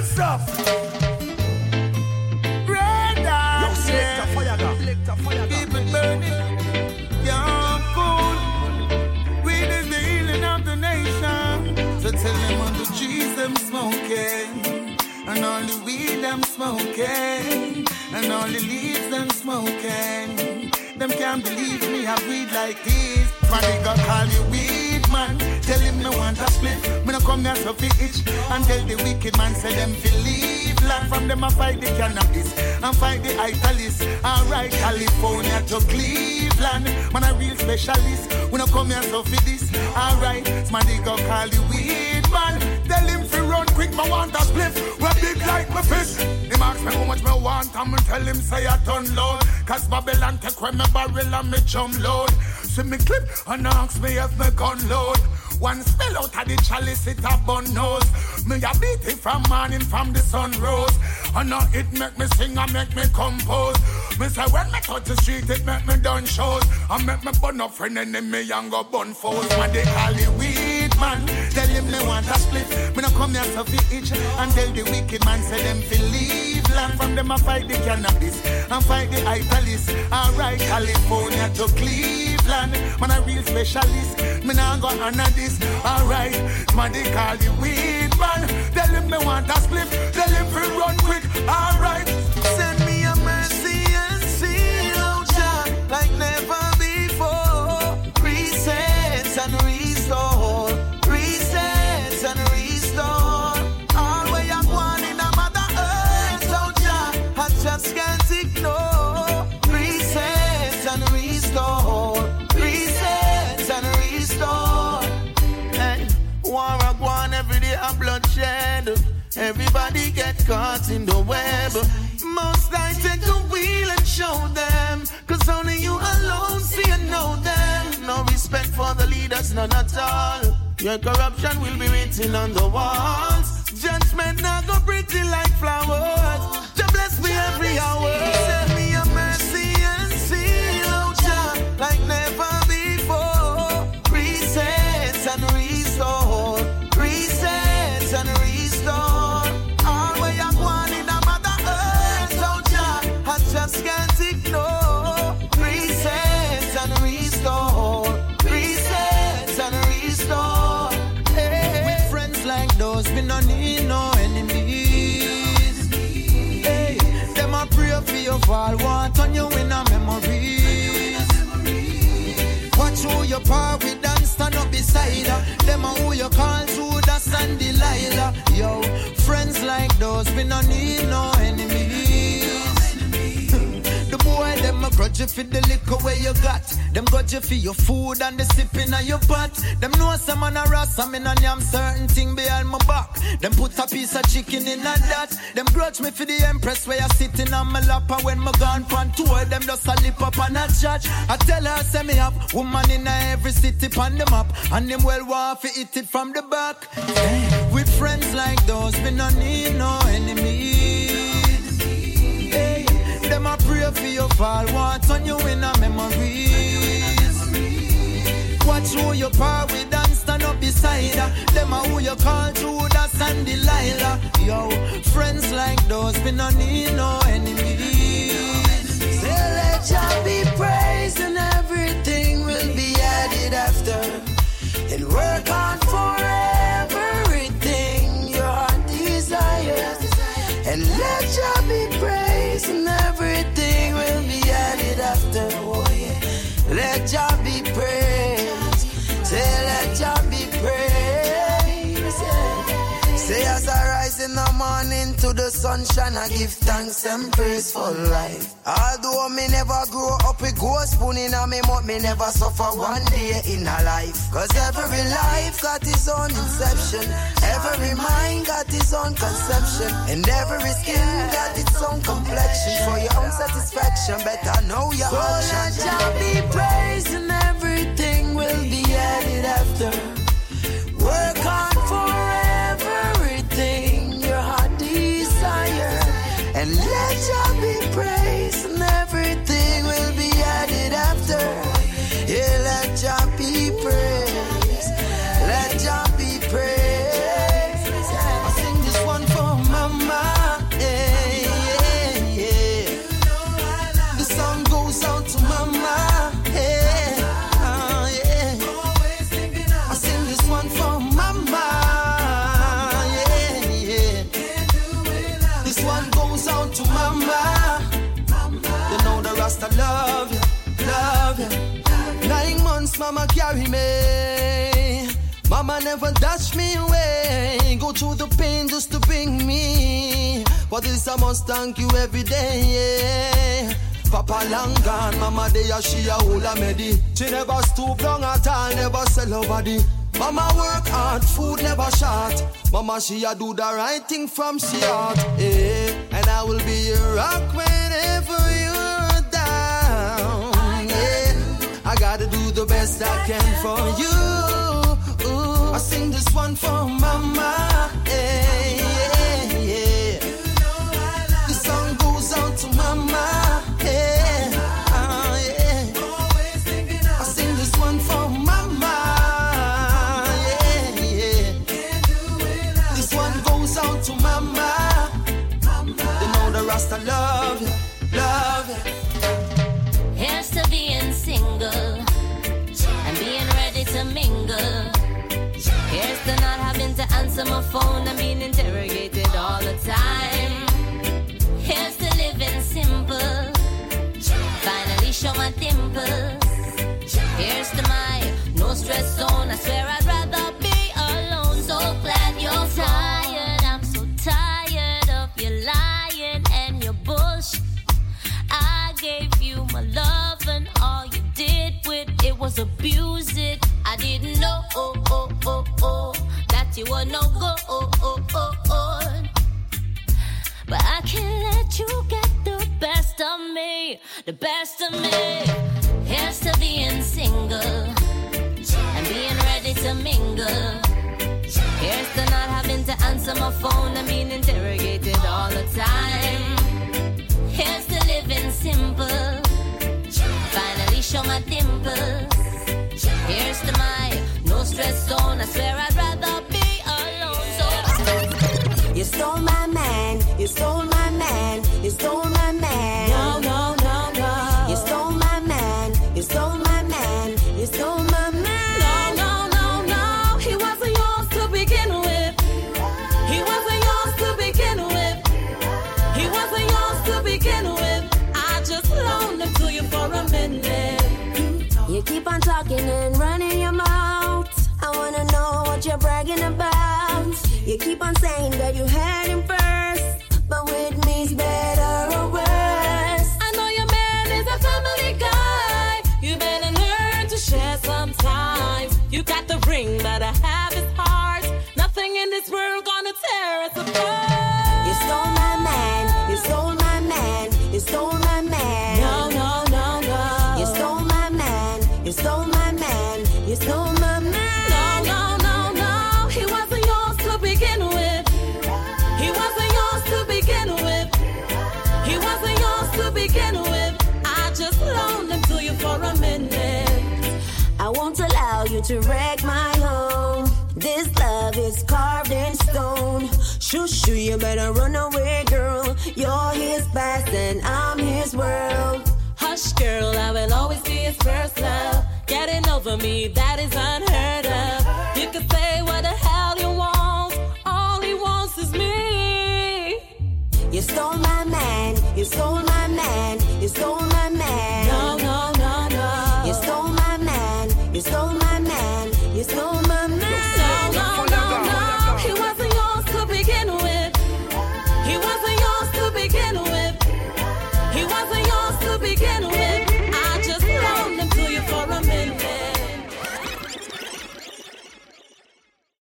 Real stuff. Red Yo, selector fire gun. Selector fire gun. Keep it burning. Weed is the healing of the nation. So tell them on the trees them smoking. And all the weed them smoking. And all the leaves them smoking. Them can't believe me, I weed like this. My nigga call you weed man. Tell him no want a split. Me no come here so fi itch. And tell the wicked man say them fi leave land. From them I fight the cannabis and fight the italist. Alright, California to Cleveland. Man a real specialist. We no come here so fi this. Alright, my nigga call you weed man. Tell him fi run quick, but want a split. We big like my fist. Him ask me how much me want, me tell him say a ton load. Cause Babylon take when me barrel and me jump load. See me clip and ask me if me gun load. One spell out of the chalice, it a bun nose. Me a beat it from morning from the sun rose. And now it make me sing and make me compose. Me say when me touch the street, it make me done shows. And make me bun up friend and enemy and go bun foes. Man, they call it weed man. Him me want a split. Me no come here to itch. And tell the wicked man say them fi leave land. From them I fight the cannabis and fight the italist. Alright, California to Cleveland. Man a real specialist. Me nah go honor this. Alright, man they call the weed man. Tell him me want a split. Tell him fi run quick. Alright, Everybody get caught in the web. Most I take the wheel and show them. Cause only you alone see and know them. No respect for the leaders, none at all. Your corruption will be written on the walls. Judgment now go pretty like flowers. Just bless me every hour. Watch who you par with and stand up beside her. Them a grudge you for the liquor where you got. Them grudge you for your food and the sipping of your pot. Them know some man a ras, I mean, and yam certain thing behind my back. Them put a piece of chicken in a that. Them grudge me for the empress where you sitting on my lap. And when my gone on tour, them just a lip up and a judge. I tell her, say me have woman in every city on the map. And them well to eat it from the back. With friends like those, we no need no enemies. Fall, want on you in a memories. Watch who you par with and stand up beside her. Them a who you call Judas and Delilah. Yo, friends like those, we no need no enemies. Let be praised. Morning to the sunshine, I give thanks and praise for life. Although me never grow up with gold spoon in a me mouth, me never suffer one day in a life. Cause every life got its own inception. Every mind got its own conception. And every skin got its own complexion. For your own satisfaction, better know your own action. Jah be praised and everything will be added after. Carry me. Mama never dash me away. Go through the pain just to bring me. For this I must thank you every day. Papa long gone, mama there she a whole a medi. She never stoop down at all, never sell her. Mama work hard, food never short. Mama she a do the right thing from she heart. Yeah. And I will be your rock whenever you're I gotta do the best I can for you. Ooh. I sing this one for mama. To my phone and being interrogated all the time. Here's to living simple. Finally show my dimples. Here's to my no stress zone. I swear I'd rather be alone. So glad you're tired. I'm so tired of you lying and your bullshit. I gave you my love and all you did with it was abuse it. I didn't know oh, oh, you were no go. Oh. But I can't let you get the best of me, the best of me. Here's to being single and being ready to mingle. Here's to not having to answer my phone and being interrogated all the time. Here's to living simple. Finally show my dimples. Keep on saying that you had him first, you to wreck my home. This love is carved in stone. Shoo shoo, you better run away, girl. You're his past and I'm his world. Hush, girl, I will always be his first love. Getting over me, that is unheard of. You can say what the hell you want. All he wants is me. You stole my man. You stole my man. You stole It's no matter.